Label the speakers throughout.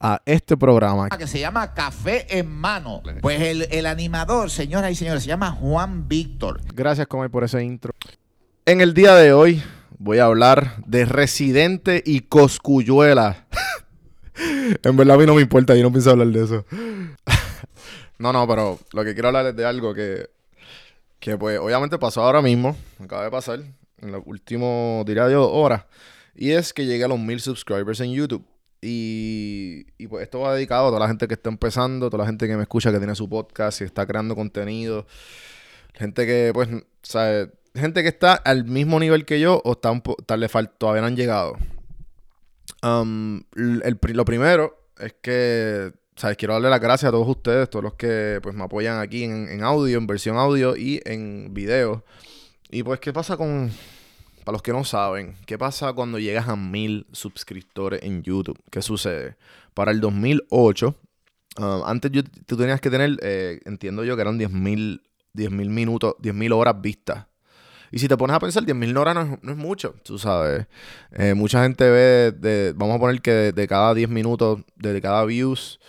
Speaker 1: a este programa.
Speaker 2: Que se llama Café en Mano. Pues el, animador, señoras y señores, se llama Juan Víctor.
Speaker 1: Gracias, Comay, por ese intro. En el día de hoy voy a hablar de Residente y Coscuyuela. en verdad a mí no me importa, yo no pienso hablar de eso. no, no, pero lo que quiero hablar es de algo que, que pues obviamente pasó ahora mismo, acaba de pasar, en los últimos, diría yo, horas. Y es que llegué a los mil subscribers en YouTube. Y, pues esto va dedicado a toda la gente que está empezando, toda la gente que me escucha, que tiene su podcast y está creando contenido. Gente que, pues, sabe, gente que está al mismo nivel que yo o está un tal le todavía han llegado. Um, lo primero es que, ¿sabes? Quiero darle las gracias a todos ustedes, todos los que pues me apoyan aquí en, en audio, en versión audio y en video. Y pues, ¿qué pasa con, para los que no saben, ¿qué pasa cuando llegas a mil suscriptores en YouTube? ¿Qué sucede? Para el 2008, um, antes tú tenías que tener, eh, entiendo yo que eran 10.000 mil minutos, 10.000 horas vistas. Y si te pones a pensar, 10.000 horas no es, no es, mucho, tú sabes. Eh, mucha gente ve, de, vamos a poner que de, cada 10 minutos, de cada views,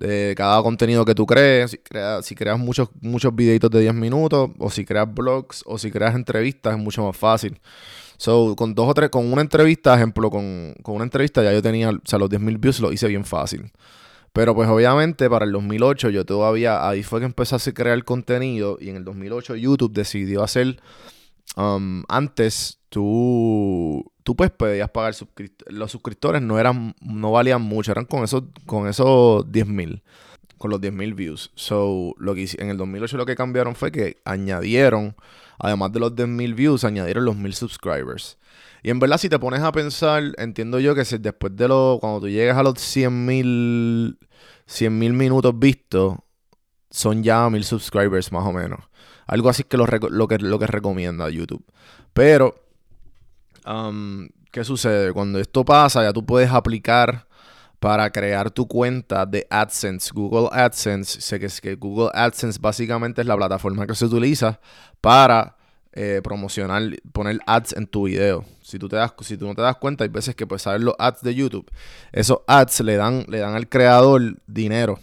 Speaker 1: de cada contenido que tú crees, si creas, muchos, muchos videitos de 10 minutos, o si creas blogs, o si creas entrevistas, es mucho más fácil. So, con dos o tres, con una entrevista, ejemplo, con, una entrevista ya yo tenía, o sea, los 10.000 views lo hice bien fácil. Pero pues obviamente para el 2008 yo todavía, ahí fue que empecé a crear contenido y en el 2008 YouTube decidió hacer, um, antes tú, tú pues podías pagar los suscriptores, no eran, no valían mucho, eran con esos, con esos 10.000, con los 10.000 views. So, lo que en el 2008 lo que cambiaron fue que añadieron, además de los 10.000 views, añadieron los 1.000 subscribers. Y en verdad, si te pones a pensar, entiendo yo que si después de lo, cuando tú llegues a los 100.000 100.000 minutos vistos, son ya 1.000 subscribers más o menos. Algo así que lo, lo, que lo que recomienda YouTube. Pero Um, ¿Qué sucede? Cuando esto pasa, ya tú puedes aplicar para crear tu cuenta de AdSense, Google AdSense. Sé que, es que Google AdSense básicamente es la plataforma que se utiliza para eh, promocionar, poner ads en tu video. Si tú, te das, si tú no te das cuenta, hay veces que puedes saber los ads de YouTube. Esos ads le dan, le dan al creador dinero.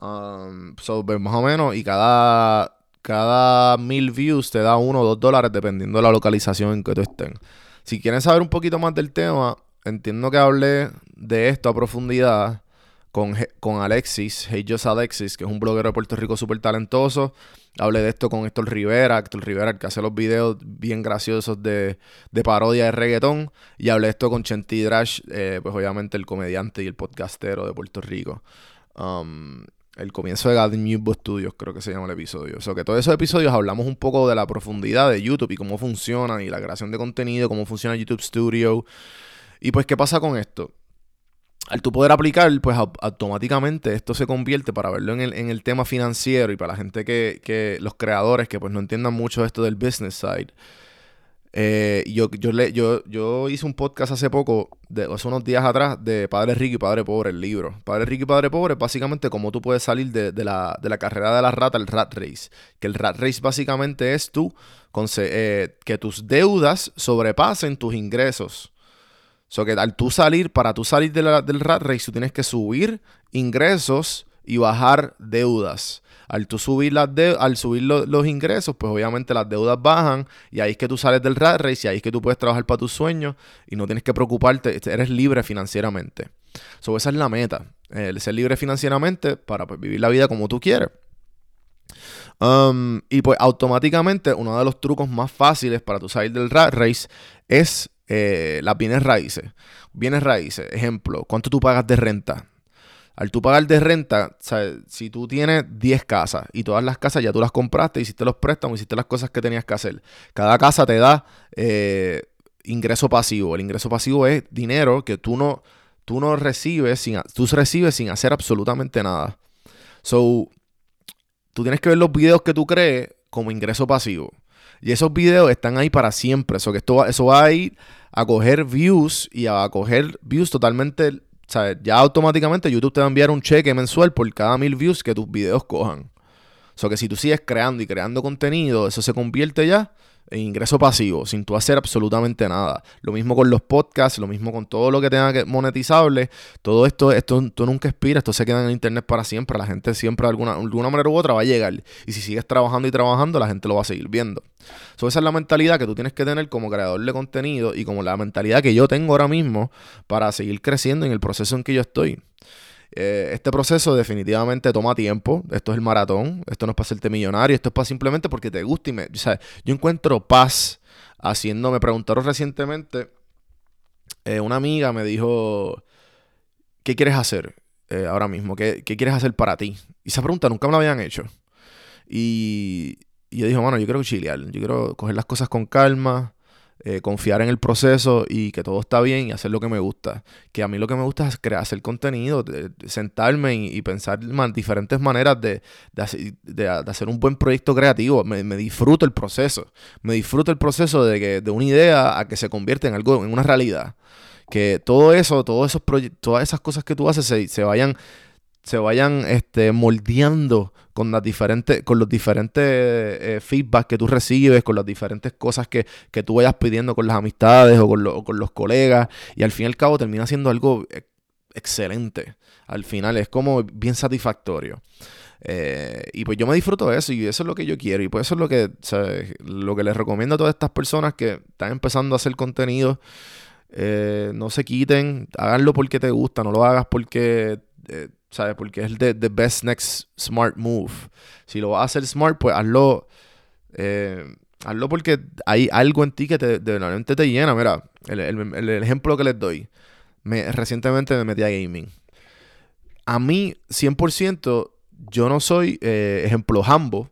Speaker 1: Um, so, pues, más o menos, y cada cada mil views te da uno o dos dólares dependiendo de la localización en que tú estés. Si quieren saber un poquito más del tema, entiendo que hablé de esto a profundidad con, con Alexis, Hey Just Alexis, que es un bloguero de Puerto Rico súper talentoso. Hablé de esto con Héctor Rivera, Héctor Rivera, el que hace los videos bien graciosos de, de parodia de reggaetón. Y hablé esto con Chenti Drash, eh, pues obviamente el comediante y el podcastero de Puerto Rico. Um, el comienzo de God New Studios, creo que se llama el episodio. O sea, que todos esos episodios hablamos un poco de la profundidad de YouTube y cómo funciona y la creación de contenido, cómo funciona YouTube Studio. Y pues, ¿qué pasa con esto? al tú poder aplicar, pues automáticamente esto se convierte, para verlo en el, en el tema financiero y para la gente que, que, los creadores que pues no entiendan mucho esto del business side. Eh, yo, yo, le, yo, yo hice un podcast hace poco, de, hace unos días atrás, de Padre Rico y Padre Pobre, el libro. Padre Rico y Padre Pobre, básicamente cómo tú puedes salir de, de, la, de la carrera de la rata, el rat race. Que el rat race básicamente es tú, eh, que tus deudas sobrepasen tus ingresos. So que al tú salir, para tú salir del rat race, tú tienes que subir ingresos y bajar deudas. Al subir, las al subir los ingresos, pues obviamente las deudas bajan y ahí es que tú sales del rat race y ahí es que tú puedes trabajar para tus sueños y no tienes que preocuparte, este, eres libre financieramente. So, esa es la meta, el ser libre financieramente para pues, vivir la vida como tú quieres. Um, y pues automáticamente uno de los trucos más fáciles para tú salir del rat race es eh, las bienes raíces. Bienes raíces, ejemplo, ¿cuánto tú pagas de renta? Al tú pagar de renta, si tú tienes 10 casas y todas las casas ya tú las compraste, hiciste los préstamos, hiciste las cosas que tenías que hacer. Cada casa te da eh, ingreso pasivo. El ingreso pasivo es dinero que tú no, tú no recibes sin, tú recibes sin hacer absolutamente nada. So, tú tienes que ver los videos que tú crees como ingreso pasivo. Y esos videos están ahí para siempre. Que esto eso va a ir a coger views y a coger views totalmente. Ya automáticamente YouTube te va a enviar un cheque mensual por cada mil views que tus videos cojan. O sea, que si tú sigues creando y creando contenido, eso se convierte ya ingreso pasivo, sin tú hacer absolutamente nada. Lo mismo con los podcasts, lo mismo con todo lo que tenga que monetizable. Todo esto, esto, nunca expira, esto se queda en internet para siempre. La gente siempre de alguna, alguna manera u otra va a llegar. Y si sigues trabajando y trabajando, la gente lo va a seguir viendo. esa es la mentalidad que tú tienes que tener como creador de contenido y como la mentalidad que yo tengo ahora mismo para seguir creciendo en el proceso en que yo estoy. Eh, este proceso definitivamente toma tiempo. Esto es el maratón. Esto no es para hacerte millonario. Esto es para simplemente porque te gusta. Y me, o sea, yo encuentro paz haciendo. Me preguntaron recientemente. Eh, una amiga me dijo: ¿Qué quieres hacer eh, ahora mismo? ¿Qué, ¿Qué, quieres hacer para ti? Y esa pregunta nunca me la habían hecho. Y, yo dije: Bueno, yo quiero chilear. Yo quiero coger las cosas con calma. Eh, confiar en el proceso y que todo está bien y hacer lo que me gusta. Que a mí lo que me gusta es crear, hacer contenido, sentarme y, pensar diferentes maneras de, hacer un buen proyecto creativo. Me, disfruto el proceso. Me disfruto el proceso de, que, de una idea a que se convierta en algo, en una realidad. Que todo eso, todos esos todas esas cosas que tú haces se, se vayan se vayan este, moldeando con las diferentes, con los diferentes eh, feedback que tú recibes, con las diferentes cosas que, tú vayas pidiendo con las amistades o con, los colegas. Y al fin y al cabo termina siendo algo eh, excelente. Al final es como bien satisfactorio. Eh, y pues yo me disfruto de eso y eso es lo que yo quiero. Y pues eso es lo que, lo que les recomiendo a todas estas personas que están empezando a hacer contenido. no se quiten, háganlo porque te gusta, no lo hagas porque ¿sabes? Porque es el the, best next smart move. Si lo vas a hacer smart, pues hazlo. Eh, hazlo porque hay algo en ti que te, de te llena. Mira, el, ejemplo que les doy. Me, recientemente me metí a gaming. A mí, 100%, yo no soy eh, ejemplo Hambo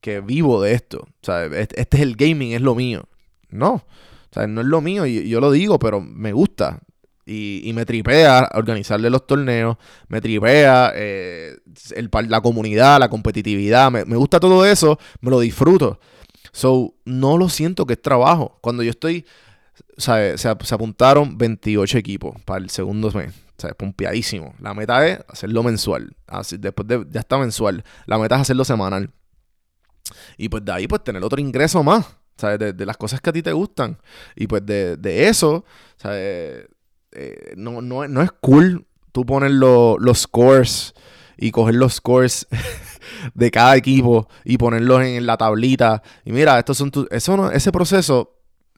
Speaker 1: que vivo de esto. ¿sabes? Este, este, es el gaming, es lo mío. No. O sea, no es lo mío y yo lo digo, pero me gusta. Y, me tripea organizarle los torneos, me tripea eh, el, la comunidad, la competitividad, me, gusta todo eso, me lo disfruto. So, no lo siento que es trabajo. Cuando yo estoy, Se, se, apuntaron 28 equipos para el segundo mes. Sea, pompeadísimo. La meta es hacerlo mensual. Así, después de, ya está mensual. La meta es hacerlo semanal. Y pues de ahí, pues tener otro ingreso más. ¿sabes? De, de las cosas que a ti te gustan. Y pues de, de eso, ¿sabes? Eh, no, no, no, es cool tú poner los scores y coger los scores de cada equipo y ponerlos en la tablita. Y mira, estos son eso ese proceso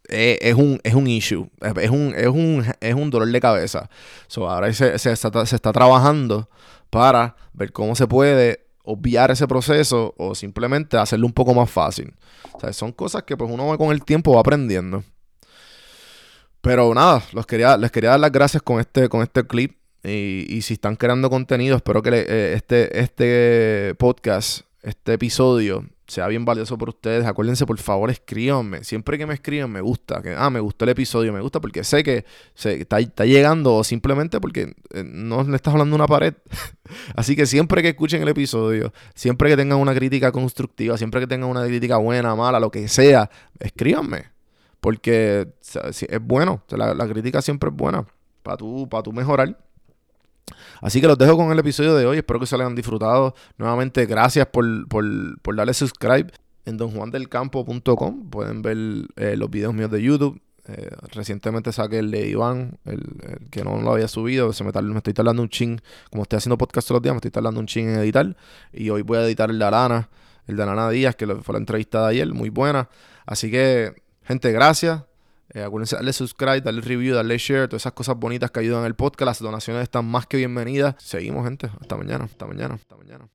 Speaker 1: es, un, es un issue, es un, es un, es un dolor de cabeza. So, ahora se, se, está, se está trabajando para ver cómo se puede obviar ese proceso o simplemente hacerlo un poco más fácil. Son cosas que pues uno con el tiempo va aprendiendo. Pero nada, los quería, les quería dar las gracias con este, con este clip. Y, si están creando contenido, espero que eh, este, este podcast, este episodio, sea bien valioso por ustedes. Acuérdense, por favor, escríbanme. Siempre que me escriban, me gusta. Que, ah, me gustó el episodio, me gusta porque sé que se, está, llegando o simplemente porque eh, no le estás hablando una pared. Así que siempre que escuchen el episodio, siempre que tengan una crítica constructiva, siempre que tengan una crítica buena, mala, lo que sea, escríbanme. Porque es bueno. La, la crítica siempre es buena para tú, para tú mejorar. Así que los dejo con el episodio de hoy. Espero que se lo hayan disfrutado. Nuevamente, gracias por, darle subscribe en donjuandelcampo.com. Pueden ver eh, los videos míos de YouTube. Eh, recientemente saqué el de Iván, el, que no lo había subido. Se me, me, estoy tardando un ching. Como estoy haciendo podcast todos los días, me estoy tardando un ching en editar. Y hoy voy a editar el de Alana, el de Alana Díaz, que fue la entrevista de ayer, muy buena. Así que, gente, gracias. Eh, acuérdense darle subscribe, darle review, darle share, todas esas cosas bonitas que ayudan al podcast. Las donaciones están más que bienvenidas. Seguimos, gente. Hasta mañana, hasta mañana, hasta mañana.